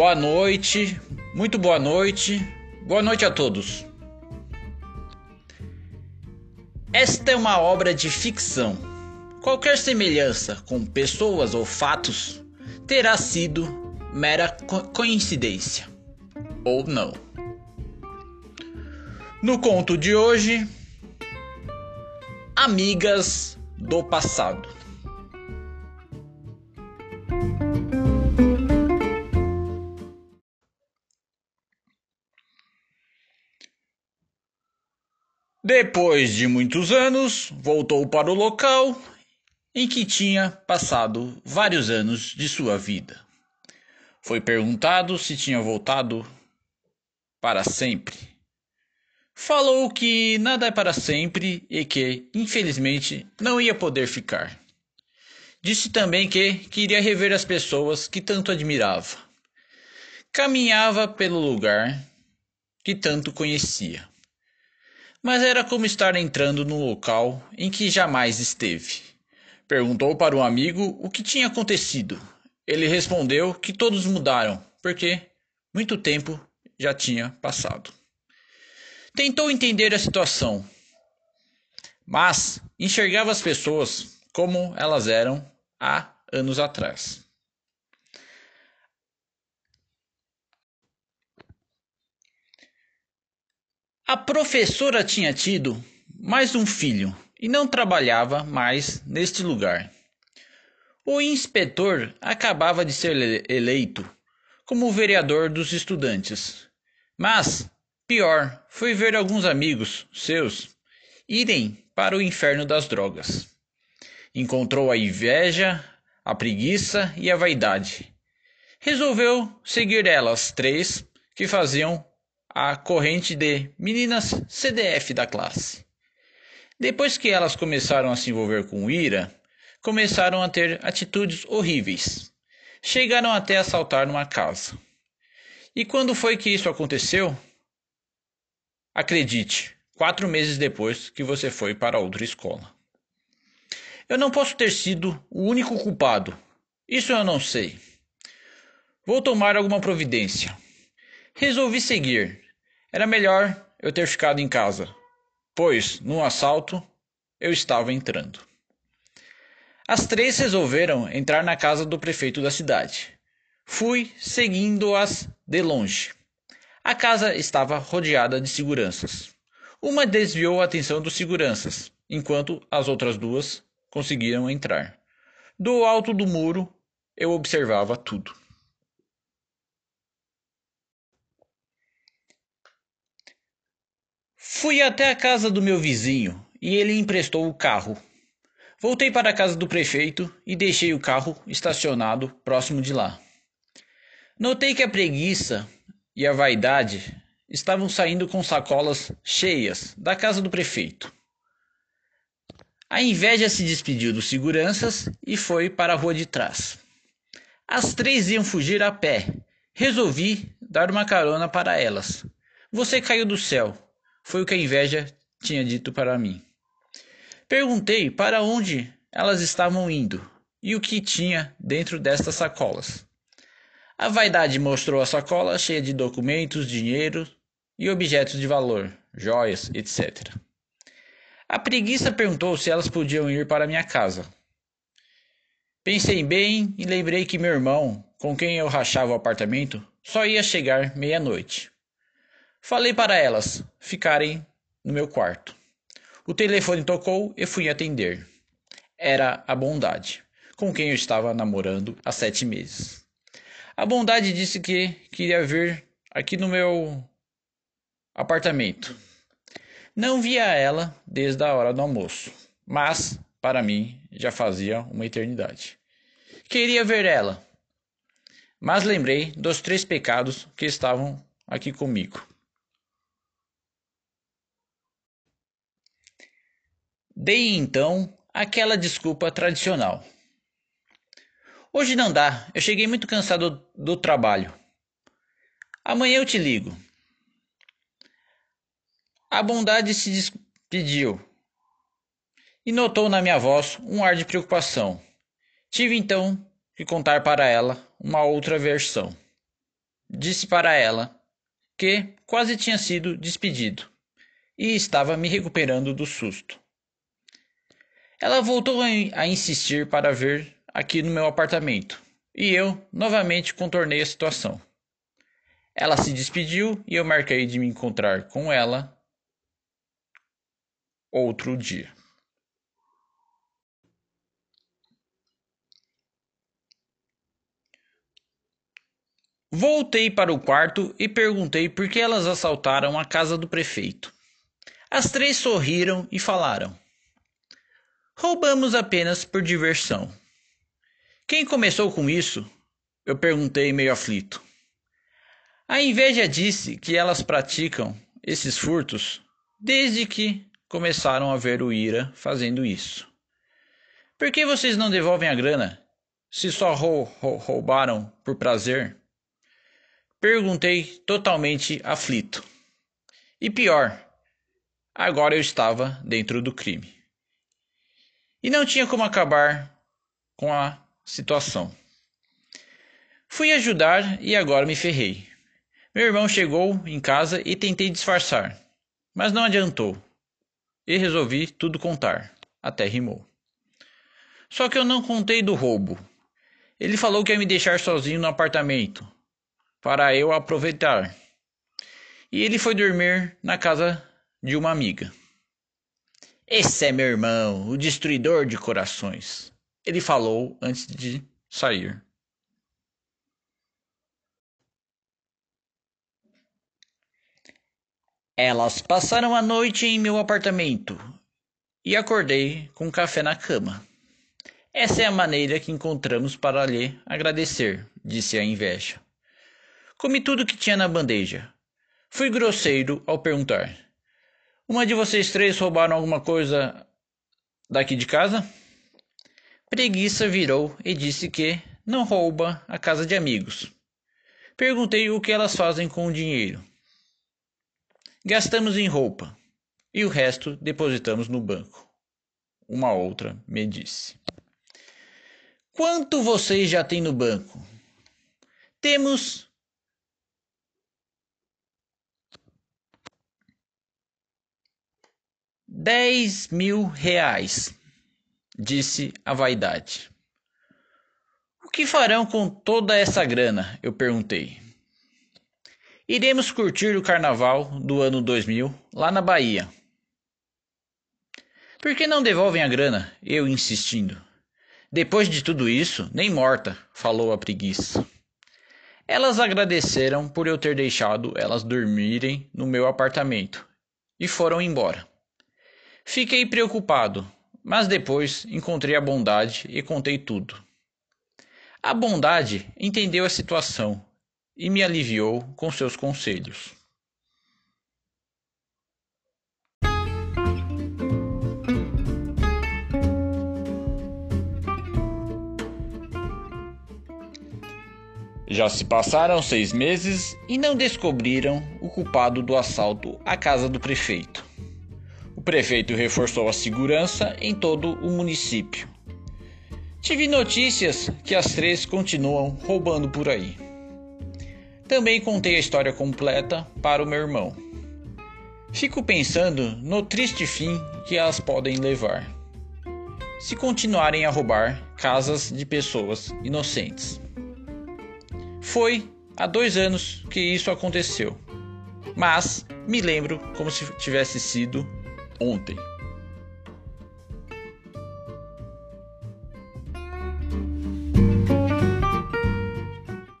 boa noite, muito boa noite, boa noite a todos. Esta é uma obra de ficção. Qualquer semelhança com pessoas ou fatos terá sido mera co coincidência. Ou não. No conto de hoje, Amigas do Passado. Depois de muitos anos, voltou para o local em que tinha passado vários anos de sua vida. Foi perguntado se tinha voltado para sempre. Falou que nada é para sempre e que, infelizmente, não ia poder ficar. Disse também que queria rever as pessoas que tanto admirava. Caminhava pelo lugar que tanto conhecia mas era como estar entrando num local em que jamais esteve. Perguntou para um amigo o que tinha acontecido. Ele respondeu que todos mudaram, porque muito tempo já tinha passado. Tentou entender a situação, mas enxergava as pessoas como elas eram há anos atrás. A professora tinha tido mais um filho e não trabalhava mais neste lugar. O inspetor acabava de ser eleito como vereador dos estudantes. Mas, pior, foi ver alguns amigos seus irem para o inferno das drogas. Encontrou a inveja, a preguiça e a vaidade. Resolveu seguir elas três que faziam a corrente de meninas CDF da classe. Depois que elas começaram a se envolver com ira, começaram a ter atitudes horríveis. Chegaram até a assaltar numa casa. E quando foi que isso aconteceu? Acredite, quatro meses depois que você foi para outra escola. Eu não posso ter sido o único culpado. Isso eu não sei. Vou tomar alguma providência. Resolvi seguir. Era melhor eu ter ficado em casa, pois, num assalto, eu estava entrando. As três resolveram entrar na casa do prefeito da cidade. Fui seguindo-as de longe. A casa estava rodeada de seguranças. Uma desviou a atenção dos seguranças, enquanto as outras duas conseguiram entrar. Do alto do muro, eu observava tudo. Fui até a casa do meu vizinho e ele emprestou o carro. Voltei para a casa do prefeito e deixei o carro estacionado próximo de lá. Notei que a preguiça e a vaidade estavam saindo com sacolas cheias da casa do prefeito. A inveja se despediu dos seguranças e foi para a rua de trás. As três iam fugir a pé. Resolvi dar uma carona para elas. Você caiu do céu. Foi o que a inveja tinha dito para mim. Perguntei para onde elas estavam indo e o que tinha dentro destas sacolas. A vaidade mostrou a sacola cheia de documentos, dinheiro e objetos de valor, joias, etc. A preguiça perguntou se elas podiam ir para minha casa. Pensei bem e lembrei que meu irmão, com quem eu rachava o apartamento, só ia chegar meia-noite. Falei para elas ficarem no meu quarto. O telefone tocou e fui atender. Era a Bondade, com quem eu estava namorando há sete meses. A Bondade disse que queria vir aqui no meu apartamento. Não via ela desde a hora do almoço, mas para mim já fazia uma eternidade. Queria ver ela, mas lembrei dos três pecados que estavam aqui comigo. Dei então aquela desculpa tradicional. Hoje não dá, eu cheguei muito cansado do, trabalho. Amanhã eu te ligo. A bondade se despediu e notou na minha voz um ar de preocupação. Tive então que contar para ela uma outra versão. disse para ela que quase tinha sido despedido e estava me recuperando do susto. Ela voltou a insistir para ver aqui no meu apartamento e eu novamente contornei a situação. Ela se despediu e eu marquei de me encontrar com ela outro dia. Voltei para o quarto e perguntei por que elas assaltaram a casa do prefeito. As três sorriram e falaram: Roubamos apenas por diversão. Quem começou com isso? Eu perguntei meio aflito. A inveja disse que elas praticam esses furtos desde que começaram a ver o Ira fazendo isso. Por que vocês não devolvem a grana se só rou rou roubaram por prazer? Perguntei totalmente aflito. E pior, agora eu estava dentro do crime. E não tinha como acabar com a situação. Fui ajudar e agora me ferrei. Meu irmão chegou em casa e tentei disfarçar, mas não adiantou. E resolvi tudo contar. Até rimou. Só que eu não contei do roubo. Ele falou que ia me deixar sozinho no apartamento, para eu aproveitar. E ele foi dormir na casa de uma amiga. Esse é meu irmão, o destruidor de corações. Ele falou antes de sair. Elas passaram a noite em meu apartamento e acordei com café na cama. Essa é a maneira que encontramos para lhe agradecer, disse a inveja. Comi tudo que tinha na bandeja. Fui grosseiro ao perguntar: Uma de vocês três roubaram alguma coisa daqui de casa? Preguiça virou e disse que não rouba a casa de amigos. Perguntei o que elas fazem com o dinheiro. Gastamos em roupa e o resto depositamos no banco. Uma outra me disse. Quanto vocês já têm no banco? Temos Dez mil reais, disse a vaidade. O que farão com toda essa grana? Eu perguntei. Iremos curtir o carnaval do ano 2000 lá na Bahia. Por que não devolvem a grana? Eu insistindo. Depois de tudo isso, nem morta, falou a preguiça. Elas agradeceram por eu ter deixado elas dormirem no meu apartamento e foram embora. Fiquei preocupado, mas depois encontrei a bondade e contei tudo. A bondade entendeu a situação e me aliviou com seus conselhos. Já se passaram seis meses e não descobriram o culpado do assalto à casa do prefeito. O prefeito reforçou a segurança em todo o município. Tive notícias que as três continuam roubando por aí. Também contei a história completa para o meu irmão. Fico pensando no triste fim que elas podem levar se continuarem a roubar casas de pessoas inocentes. Foi há dois anos que isso aconteceu, mas me lembro como se tivesse sido ontem.